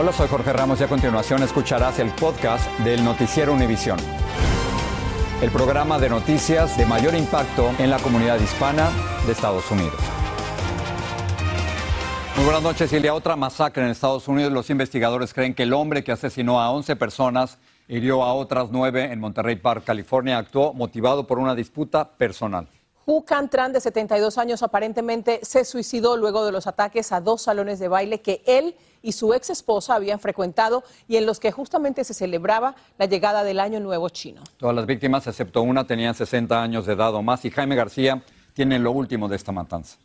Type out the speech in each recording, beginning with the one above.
Hola, soy Jorge Ramos y a continuación escucharás el podcast del Noticiero Univisión. El programa de noticias de mayor impacto en la comunidad hispana de Estados Unidos. Muy buenas noches, Silvia. Otra masacre en Estados Unidos. Los investigadores creen que el hombre que asesinó a 11 personas hirió a otras nueve en Monterrey Park, California. Actuó motivado por una disputa personal. Hu Tran, de 72 años, aparentemente se suicidó luego de los ataques a dos salones de baile que él y su ex esposa habían frecuentado y en los que justamente se celebraba la llegada del Año Nuevo Chino. Todas las víctimas, excepto una, tenían 60 años de edad o más y Jaime García tiene lo último de esta matanza.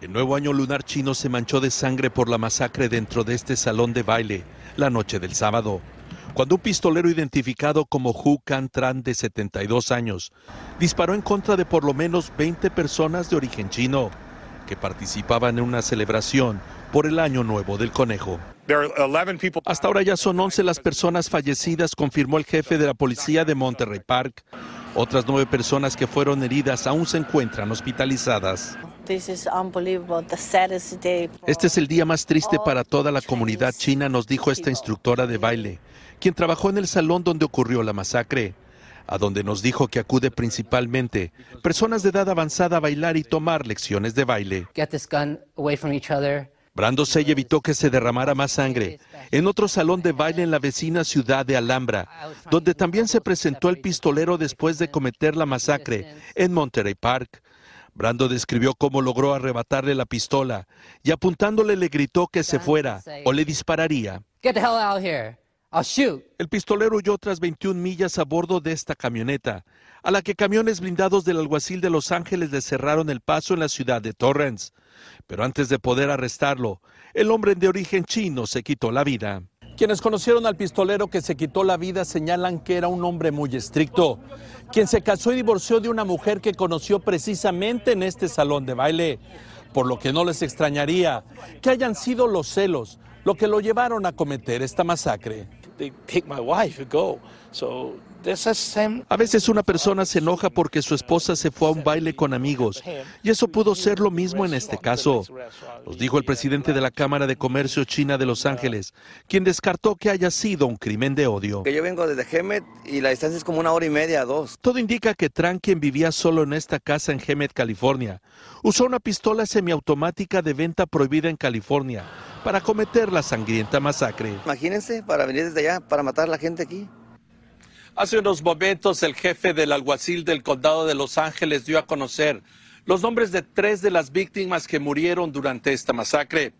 El nuevo año lunar chino se manchó de sangre por la masacre dentro de este salón de baile la noche del sábado cuando un pistolero identificado como Hu Can Tran de 72 años disparó en contra de por lo menos 20 personas de origen chino que participaban en una celebración por el Año Nuevo del Conejo. Hasta ahora ya son 11 las personas fallecidas, confirmó el jefe de la policía de Monterrey Park. Otras nueve personas que fueron heridas aún se encuentran hospitalizadas. Este es el día más triste para toda la comunidad china, nos dijo esta instructora de baile quien trabajó en el salón donde ocurrió la masacre, a donde nos dijo que acude principalmente personas de edad avanzada a bailar y tomar lecciones de baile. Brando Sey evitó que se derramara más sangre en otro salón de baile en la vecina ciudad de Alhambra, donde también se presentó el pistolero después de cometer la masacre en Monterey Park. Brando describió cómo logró arrebatarle la pistola y apuntándole le gritó que se fuera o le dispararía. El pistolero huyó tras 21 millas a bordo de esta camioneta, a la que camiones blindados del alguacil de Los Ángeles le cerraron el paso en la ciudad de Torrance. Pero antes de poder arrestarlo, el hombre de origen chino se quitó la vida. Quienes conocieron al pistolero que se quitó la vida señalan que era un hombre muy estricto, quien se casó y divorció de una mujer que conoció precisamente en este salón de baile, por lo que no les extrañaría que hayan sido los celos lo que lo llevaron a cometer esta masacre. A veces una persona se enoja porque su esposa se fue a un baile con amigos y eso pudo ser lo mismo en este caso. Nos dijo el presidente de la Cámara de Comercio China de Los Ángeles, quien descartó que haya sido un crimen de odio. yo vengo desde Hemet y la distancia es como una hora y media, dos. Todo indica que Tran, quien vivía solo en esta casa en Hemet, California, usó una pistola semiautomática de venta prohibida en California para cometer la sangrienta masacre. Imagínense, para venir desde para matar a la gente aquí. Hace unos momentos el jefe del alguacil del condado de Los Ángeles dio a conocer los nombres de tres de las víctimas que murieron durante esta masacre.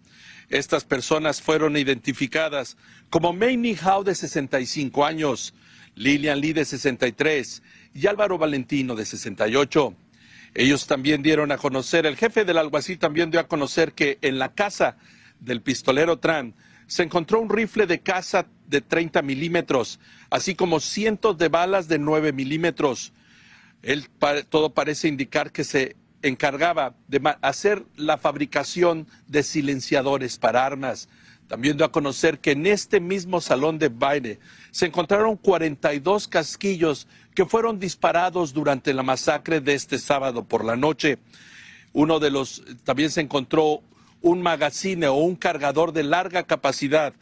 Estas personas fueron identificadas como Mamie Howe de 65 años, Lillian Lee de 63 y Álvaro Valentino de 68. Ellos también dieron a conocer, el jefe del alguacil también dio a conocer que en la casa del pistolero Tran se encontró un rifle de caza de 30 milímetros, así como cientos de balas de 9 milímetros. Todo parece indicar que se encargaba de hacer la fabricación de silenciadores para armas. También dio a conocer que en este mismo salón de baile se encontraron 42 casquillos que fueron disparados durante la masacre de este sábado por la noche. Uno de los, también se encontró un magazine o un cargador de larga capacidad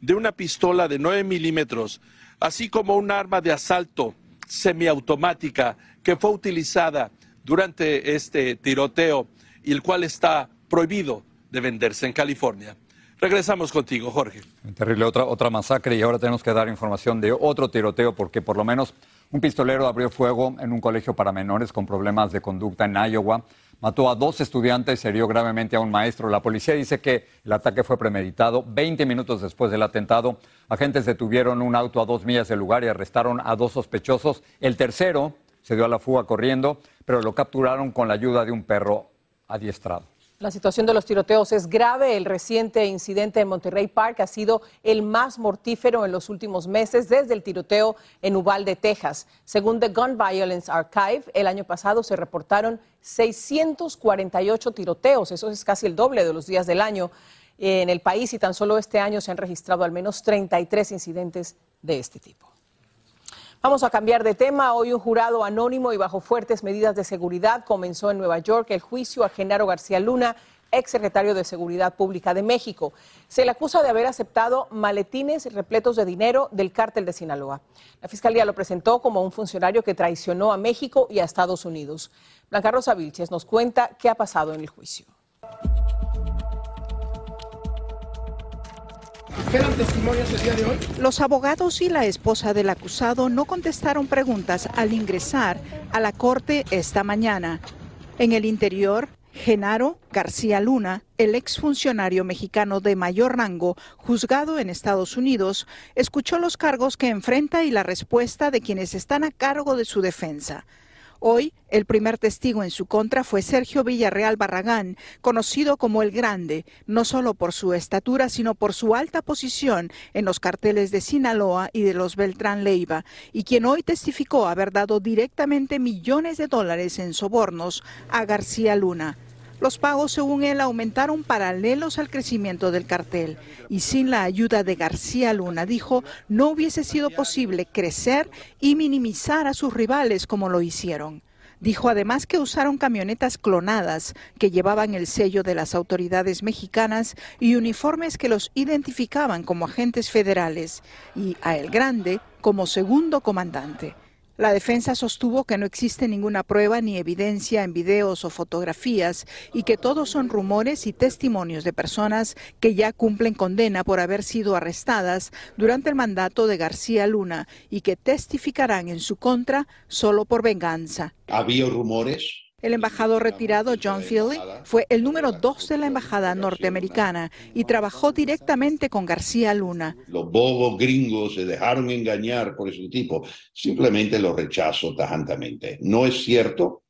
de una pistola de 9 milímetros, así como un arma de asalto semiautomática que fue utilizada durante este tiroteo y el cual está prohibido de venderse en California. Regresamos contigo, Jorge. Terrible, otra, otra masacre y ahora tenemos que dar información de otro tiroteo porque por lo menos un pistolero abrió fuego en un colegio para menores con problemas de conducta en Iowa mató a dos estudiantes y hirió gravemente a un maestro. La policía dice que el ataque fue premeditado. Veinte minutos después del atentado, agentes detuvieron un auto a dos millas del lugar y arrestaron a dos sospechosos. El tercero se dio a la fuga corriendo, pero lo capturaron con la ayuda de un perro adiestrado. La situación de los tiroteos es grave. El reciente incidente en Monterrey Park ha sido el más mortífero en los últimos meses desde el tiroteo en Uvalde, Texas. Según The Gun Violence Archive, el año pasado se reportaron 648 tiroteos. Eso es casi el doble de los días del año en el país y tan solo este año se han registrado al menos 33 incidentes de este tipo. Vamos a cambiar de tema. Hoy un jurado anónimo y bajo fuertes medidas de seguridad comenzó en Nueva York el juicio a Genaro García Luna, ex secretario de Seguridad Pública de México. Se le acusa de haber aceptado maletines repletos de dinero del cártel de Sinaloa. La fiscalía lo presentó como un funcionario que traicionó a México y a Estados Unidos. Blanca Rosa Vilches nos cuenta qué ha pasado en el juicio. Testimonios el día de hoy? Los abogados y la esposa del acusado no contestaron preguntas al ingresar a la corte esta mañana. En el interior, Genaro García Luna, el exfuncionario mexicano de mayor rango juzgado en Estados Unidos, escuchó los cargos que enfrenta y la respuesta de quienes están a cargo de su defensa. Hoy, el primer testigo en su contra fue Sergio Villarreal Barragán, conocido como el Grande, no solo por su estatura, sino por su alta posición en los carteles de Sinaloa y de los Beltrán Leiva, y quien hoy testificó haber dado directamente millones de dólares en sobornos a García Luna. Los pagos, según él, aumentaron paralelos al crecimiento del cartel y sin la ayuda de García Luna, dijo, no hubiese sido posible crecer y minimizar a sus rivales como lo hicieron. Dijo además que usaron camionetas clonadas que llevaban el sello de las autoridades mexicanas y uniformes que los identificaban como agentes federales y a El Grande como segundo comandante. La defensa sostuvo que no existe ninguna prueba ni evidencia en videos o fotografías y que todos son rumores y testimonios de personas que ya cumplen condena por haber sido arrestadas durante el mandato de García Luna y que testificarán en su contra solo por venganza. Había rumores el embajador retirado John Philly fue el número dos de la embajada norteamericana y trabajó directamente con García Luna. Los bobos gringos se dejaron engañar por ese tipo. Simplemente lo rechazo tajantemente. No es cierto,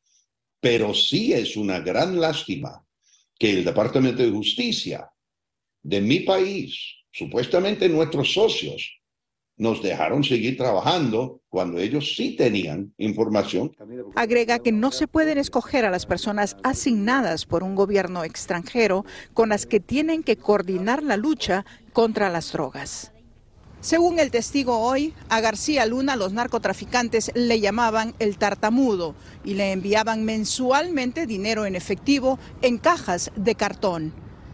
pero sí es una gran lástima que el Departamento de Justicia de mi país, supuestamente nuestros socios, nos dejaron seguir trabajando cuando ellos sí tenían información. Agrega que no se pueden escoger a las personas asignadas por un gobierno extranjero con las que tienen que coordinar la lucha contra las drogas. Según el testigo hoy, a García Luna los narcotraficantes le llamaban el tartamudo y le enviaban mensualmente dinero en efectivo en cajas de cartón.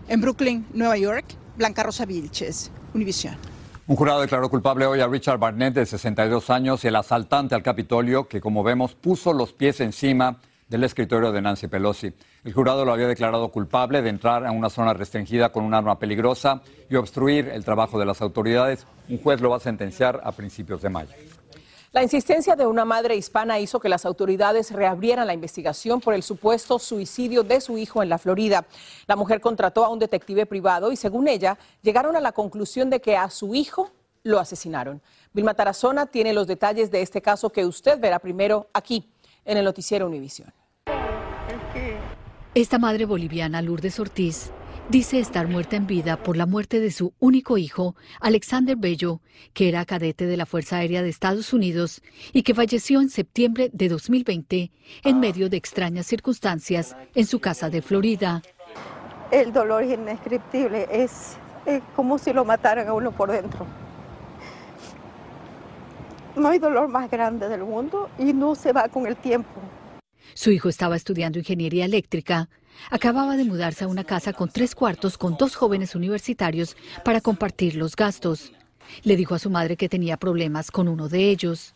En Brooklyn, Nueva York, Blanca Rosa Vilches, Univisión. Un jurado declaró culpable hoy a Richard Barnett, de 62 años, el asaltante al Capitolio, que como vemos puso los pies encima del escritorio de Nancy Pelosi. El jurado lo había declarado culpable de entrar a una zona restringida con un arma peligrosa y obstruir el trabajo de las autoridades. Un juez lo va a sentenciar a principios de mayo. La insistencia de una madre hispana hizo que las autoridades reabrieran la investigación por el supuesto suicidio de su hijo en la Florida. La mujer contrató a un detective privado y, según ella, llegaron a la conclusión de que a su hijo lo asesinaron. Vilma Tarazona tiene los detalles de este caso que usted verá primero aquí en el noticiero Univisión. Esta madre boliviana, Lourdes Ortiz, Dice estar muerta en vida por la muerte de su único hijo, Alexander Bello, que era cadete de la Fuerza Aérea de Estados Unidos y que falleció en septiembre de 2020 en medio de extrañas circunstancias en su casa de Florida. El dolor es indescriptible, es, es como si lo mataran a uno por dentro. No hay dolor más grande del mundo y no se va con el tiempo. Su hijo estaba estudiando ingeniería eléctrica Acababa de mudarse a una casa con tres cuartos con dos jóvenes universitarios para compartir los gastos. Le dijo a su madre que tenía problemas con uno de ellos.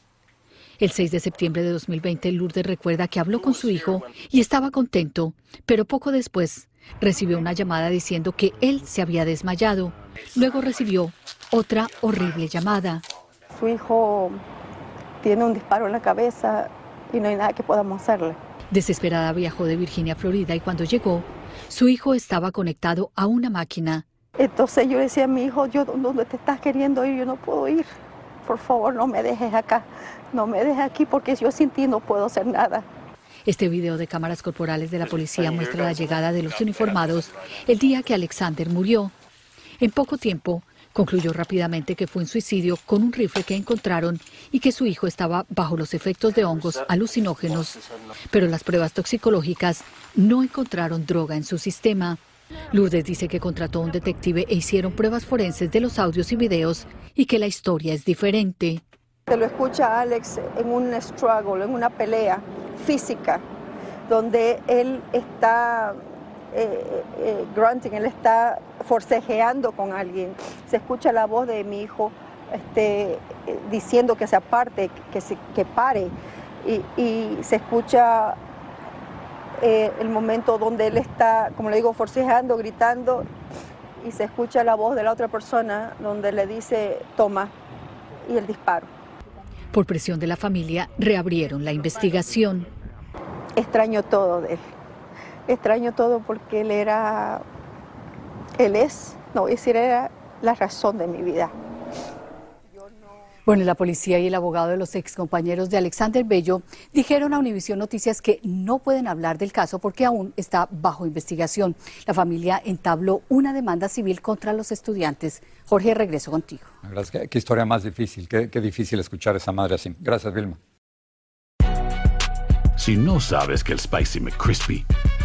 El 6 de septiembre de 2020, Lourdes recuerda que habló con su hijo y estaba contento, pero poco después recibió una llamada diciendo que él se había desmayado. Luego recibió otra horrible llamada. Su hijo tiene un disparo en la cabeza y no hay nada que podamos hacerle. Desesperada viajó de Virginia a Florida y cuando llegó, su hijo estaba conectado a una máquina. Entonces yo decía a mi hijo, yo dónde te estás queriendo ir, yo no puedo ir. Por favor, no me dejes acá, no me dejes aquí porque yo sin ti no puedo hacer nada. Este video de cámaras corporales de la policía muestra la llegada de los uniformados el día que Alexander murió. En poco tiempo, concluyó rápidamente que fue un suicidio con un rifle que encontraron y que su hijo estaba bajo los efectos de hongos alucinógenos. Pero las pruebas toxicológicas no encontraron droga en su sistema. Lourdes dice que contrató a un detective e hicieron pruebas forenses de los audios y videos y que la historia es diferente. Se lo escucha Alex en un struggle, en una pelea física, donde él está eh, eh, grunting, él está forcejeando con alguien. Se escucha la voz de mi hijo este, eh, diciendo que se aparte, que, se, que pare. Y, se escucha el momento donde él está, como le digo, forcejeando, gritando, y se escucha la voz de la otra persona donde le dice, toma, y el disparo. Por presión de la familia, reabrieron la investigación. Extraño todo de él. Extraño todo porque él era, él es, no voy a decir, era la razón de mi vida. Bueno, la policía y el abogado de los excompañeros de Alexander Bello dijeron a Univision Noticias que no pueden hablar del caso porque aún está bajo investigación. La familia entabló una demanda civil contra los estudiantes. Jorge, regreso contigo. Gracias. Qué, historia más difícil. Qué, qué difícil escuchar a esa madre así. Gracias, Vilma. Si no sabes que el Spicy McCrispy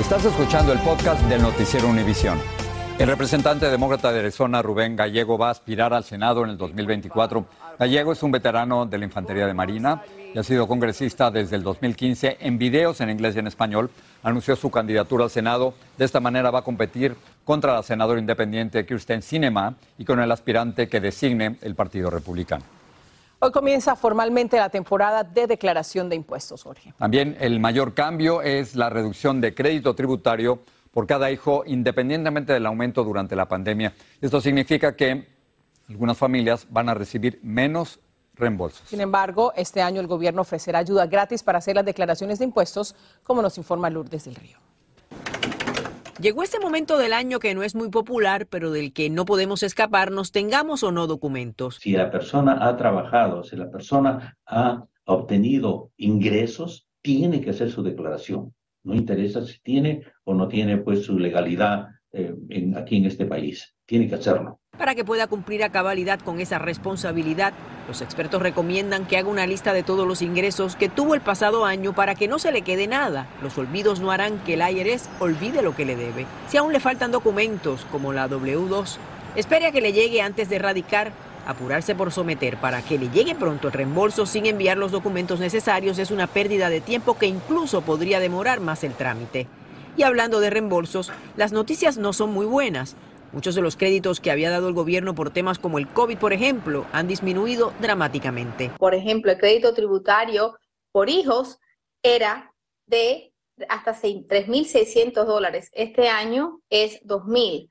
Estás escuchando el podcast del Noticiero Univisión. El representante demócrata de Arizona, Rubén Gallego, va a aspirar al Senado en el 2024. Gallego es un veterano de la Infantería de Marina y ha sido congresista desde el 2015 en videos en inglés y en español. Anunció su candidatura al Senado. De esta manera va a competir contra la senadora independiente Kirsten Sinema y con el aspirante que designe el Partido Republicano. Hoy comienza formalmente la temporada de declaración de impuestos, Jorge. También el mayor cambio es la reducción de crédito tributario por cada hijo, independientemente del aumento durante la pandemia. Esto significa que algunas familias van a recibir menos reembolsos. Sin embargo, este año el gobierno ofrecerá ayuda gratis para hacer las declaraciones de impuestos, como nos informa Lourdes del Río. Llegó este momento del año que no es muy popular, pero del que no podemos escaparnos, tengamos o no documentos. Si la persona ha trabajado, si la persona ha obtenido ingresos, tiene que hacer su declaración. No interesa si tiene o no tiene pues su legalidad eh, aquí en este país. Tiene que hacerlo. Para que pueda cumplir a cabalidad con esa responsabilidad, los expertos recomiendan que haga una lista de todos los ingresos que tuvo el pasado año para que no se le quede nada. Los olvidos no harán que el IRS olvide lo que le debe. Si aún le faltan documentos como la W2, espere a que le llegue antes de erradicar. Apurarse por someter para que le llegue pronto el reembolso sin enviar los documentos necesarios es una pérdida de tiempo que incluso podría demorar más el trámite. Y hablando de reembolsos, las noticias no son muy buenas. Muchos de los créditos que había dado el gobierno por temas como el COVID, por ejemplo, han disminuido dramáticamente. Por ejemplo, el crédito tributario por hijos era de hasta 3.600 dólares. Este año es 2.000.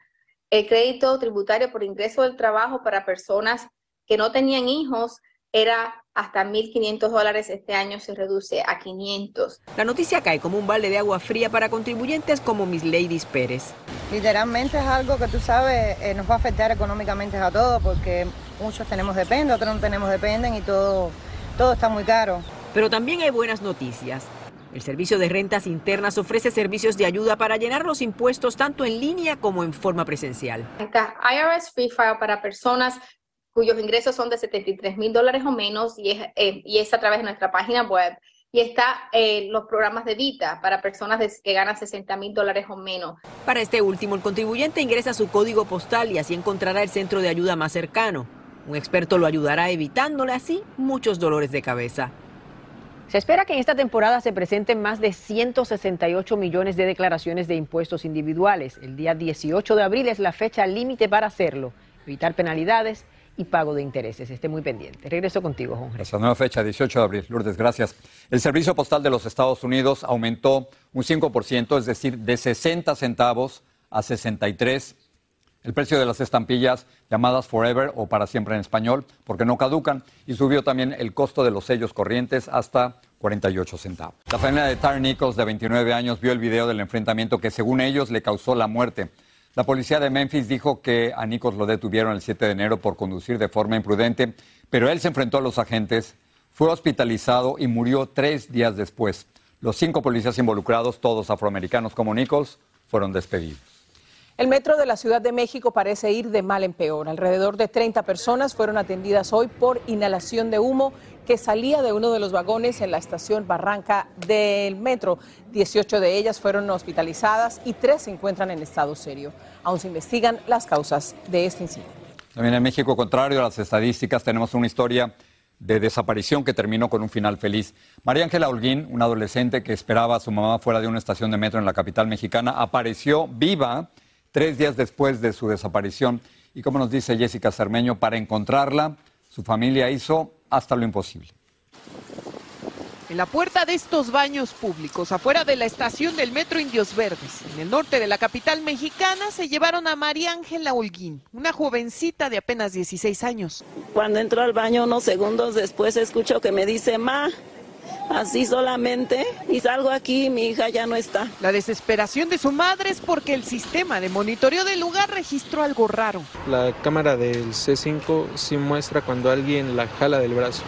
El crédito tributario por ingreso del trabajo para personas que no tenían hijos era hasta 1.500 dólares, este año se reduce a 500. La noticia cae como un balde de agua fría para contribuyentes como Miss Ladies Pérez. Literalmente es algo que tú sabes eh, nos va a afectar económicamente a todos porque muchos tenemos depende, otros no tenemos dependen y todo, todo está muy caro. Pero también hay buenas noticias. El Servicio de Rentas Internas ofrece servicios de ayuda para llenar los impuestos tanto en línea como en forma presencial. IRS Free File para personas cuyos ingresos son de 73 mil dólares o menos y es, eh, y es a través de nuestra página web. Y está eh, los programas de Vita para personas que ganan 60 mil dólares o menos. Para este último, el contribuyente ingresa su código postal y así encontrará el centro de ayuda más cercano. Un experto lo ayudará evitándole así muchos dolores de cabeza. Se espera que en esta temporada se presenten más de 168 millones de declaraciones de impuestos individuales. El día 18 de abril es la fecha límite para hacerlo, evitar penalidades y pago de intereses. Esté muy pendiente. Regreso contigo, Jorge. Esa nueva fecha, 18 de abril. Lourdes, gracias. El Servicio Postal de los Estados Unidos aumentó un 5%, es decir, de 60 centavos a 63 el precio de las estampillas llamadas Forever o para siempre en español, porque no caducan, y subió también el costo de los sellos corrientes hasta 48 centavos. La familia de Tar Nichols, de 29 años, vio el video del enfrentamiento que según ellos le causó la muerte. La policía de Memphis dijo que a Nichols lo detuvieron el 7 de enero por conducir de forma imprudente, pero él se enfrentó a los agentes, fue hospitalizado y murió tres días después. Los cinco policías involucrados, todos afroamericanos como Nichols, fueron despedidos. El metro de la Ciudad de México parece ir de mal en peor. Alrededor de 30 personas fueron atendidas hoy por inhalación de humo que salía de uno de los vagones en la estación Barranca del metro. 18 de ellas fueron hospitalizadas y tres se encuentran en estado serio. Aún se investigan las causas de este incidente. También en México, contrario a las estadísticas, tenemos una historia de desaparición que terminó con un final feliz. María Ángela Holguín, una adolescente que esperaba a su mamá fuera de una estación de metro en la capital mexicana, apareció viva tres días después de su desaparición. Y como nos dice Jessica Cermeño, para encontrarla, su familia hizo hasta lo imposible. En la puerta de estos baños públicos, afuera de la estación del Metro Indios Verdes, en el norte de la capital mexicana, se llevaron a María Ángela Holguín, una jovencita de apenas 16 años. Cuando entró al baño unos segundos después escucho que me dice, Ma, así solamente y salgo aquí y mi hija ya no está. La desesperación de su madre es porque el sistema de monitoreo del lugar registró algo raro. La cámara del C5 sí muestra cuando alguien la jala del brazo.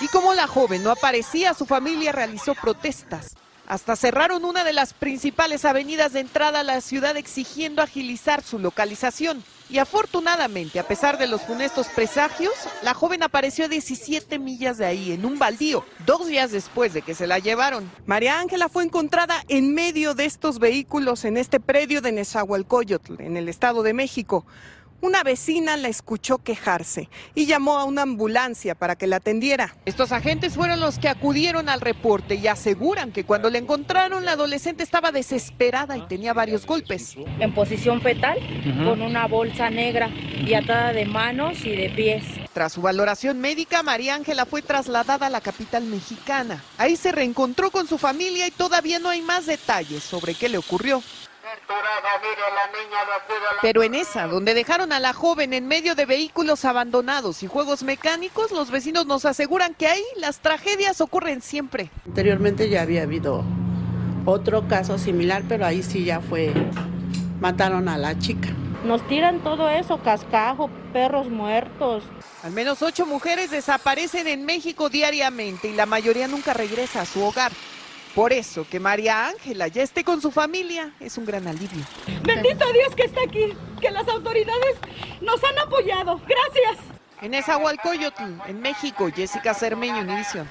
Y como la joven no aparecía, su familia realizó protestas. Hasta cerraron una de las principales avenidas de entrada a la ciudad exigiendo agilizar su localización. Y afortunadamente, a pesar de los funestos presagios, la joven apareció a 17 millas de ahí, en un baldío, dos días después de que se la llevaron. María Ángela fue encontrada en medio de estos vehículos en este predio de Nezahualcóyotl, en el Estado de México. Una vecina la escuchó quejarse y llamó a una ambulancia para que la atendiera. Estos agentes fueron los que acudieron al reporte y aseguran que cuando la encontraron la adolescente estaba desesperada y tenía varios golpes. En posición fetal, con una bolsa negra y atada de manos y de pies. Tras su valoración médica, María Ángela fue trasladada a la capital mexicana. Ahí se reencontró con su familia y todavía no hay más detalles sobre qué le ocurrió. Pero en esa, donde dejaron a la joven en medio de vehículos abandonados y juegos mecánicos, los vecinos nos aseguran que ahí las tragedias ocurren siempre. Anteriormente ya había habido otro caso similar, pero ahí sí ya fue, mataron a la chica. Nos tiran todo eso, cascajo, perros muertos. Al menos ocho mujeres desaparecen en México diariamente y la mayoría nunca regresa a su hogar. Por eso que María Ángela ya esté con su familia es un gran alivio. Bendito Dios que está aquí, que las autoridades nos han apoyado. Gracias. En Esahualcoyotl, en México, Jessica Cermeño, Univisión.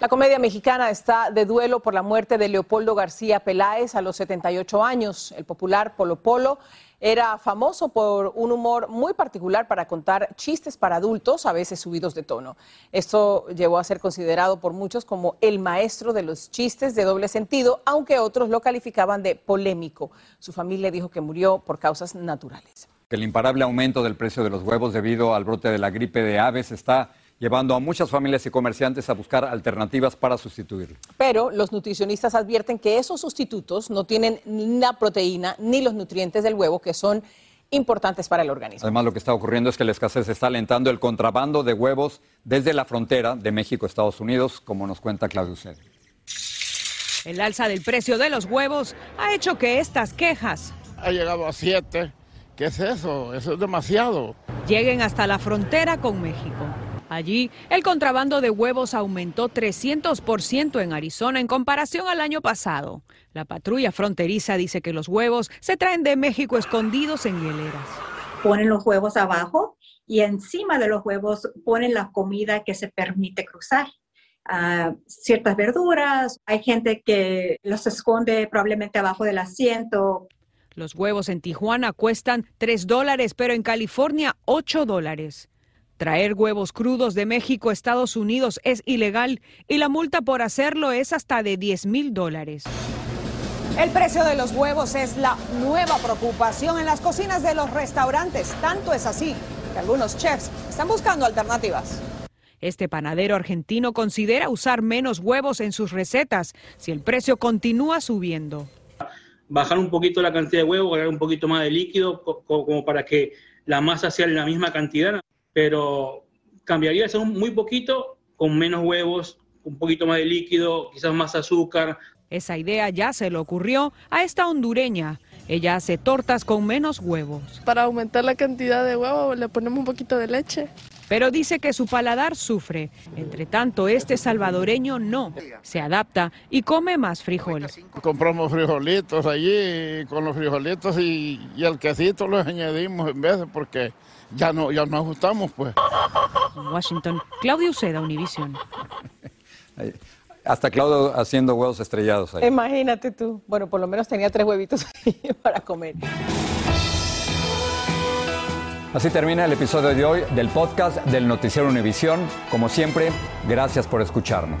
La comedia mexicana está de duelo por la muerte de Leopoldo García Peláez a los 78 años. El popular Polo Polo era famoso por un humor muy particular para contar chistes para adultos, a veces subidos de tono. Esto llevó a ser considerado por muchos como el maestro de los chistes de doble sentido, aunque otros lo calificaban de polémico. Su familia dijo que murió por causas naturales. El imparable aumento del precio de los huevos debido al brote de la gripe de aves está llevando a muchas familias y comerciantes a buscar alternativas para sustituirlo. Pero los nutricionistas advierten que esos sustitutos no tienen ni la proteína ni los nutrientes del huevo que son importantes para el organismo. Además, lo que está ocurriendo es que la escasez está alentando el contrabando de huevos desde la frontera de México Estados Unidos, como nos cuenta Claudio Ced. El alza del precio de los huevos ha hecho que estas quejas ha llegado a siete. ¿Qué es eso? Eso es demasiado. Lleguen hasta la frontera con México. Allí, el contrabando de huevos aumentó 300% en Arizona en comparación al año pasado. La patrulla fronteriza dice que los huevos se traen de México escondidos en hieleras. Ponen los huevos abajo y encima de los huevos ponen la comida que se permite cruzar. Ah, ciertas verduras, hay gente que los esconde probablemente abajo del asiento. Los huevos en Tijuana cuestan 3 dólares, pero en California 8 dólares. Traer huevos crudos de México a Estados Unidos es ilegal y la multa por hacerlo es hasta de 10 mil dólares. El precio de los huevos es la nueva preocupación en las cocinas de los restaurantes. Tanto es así que algunos chefs están buscando alternativas. Este panadero argentino considera usar menos huevos en sus recetas si el precio continúa subiendo. Bajar un poquito la cantidad de huevos, agregar un poquito más de líquido como para que la masa sea la misma cantidad pero cambiaría ser muy poquito, con menos huevos, un poquito más de líquido, quizás más azúcar. Esa idea ya se le ocurrió a esta hondureña. Ella hace tortas con menos huevos. Para aumentar la cantidad de huevos le ponemos un poquito de leche. Pero dice que su paladar sufre. Entre tanto, este salvadoreño no. Se adapta y come más frijoles. Compramos frijolitos allí, con los frijolitos y, y el quesito los añadimos en vez porque ya no, ya nos ajustamos, pues. En Washington, Claudio Uceda, Univision. Hasta Claudio haciendo huevos estrellados ahí. Imagínate tú. Bueno, por lo menos tenía tres huevitos ahí para comer. Así termina el episodio de hoy del podcast del Noticiero Univisión. Como siempre, gracias por escucharnos.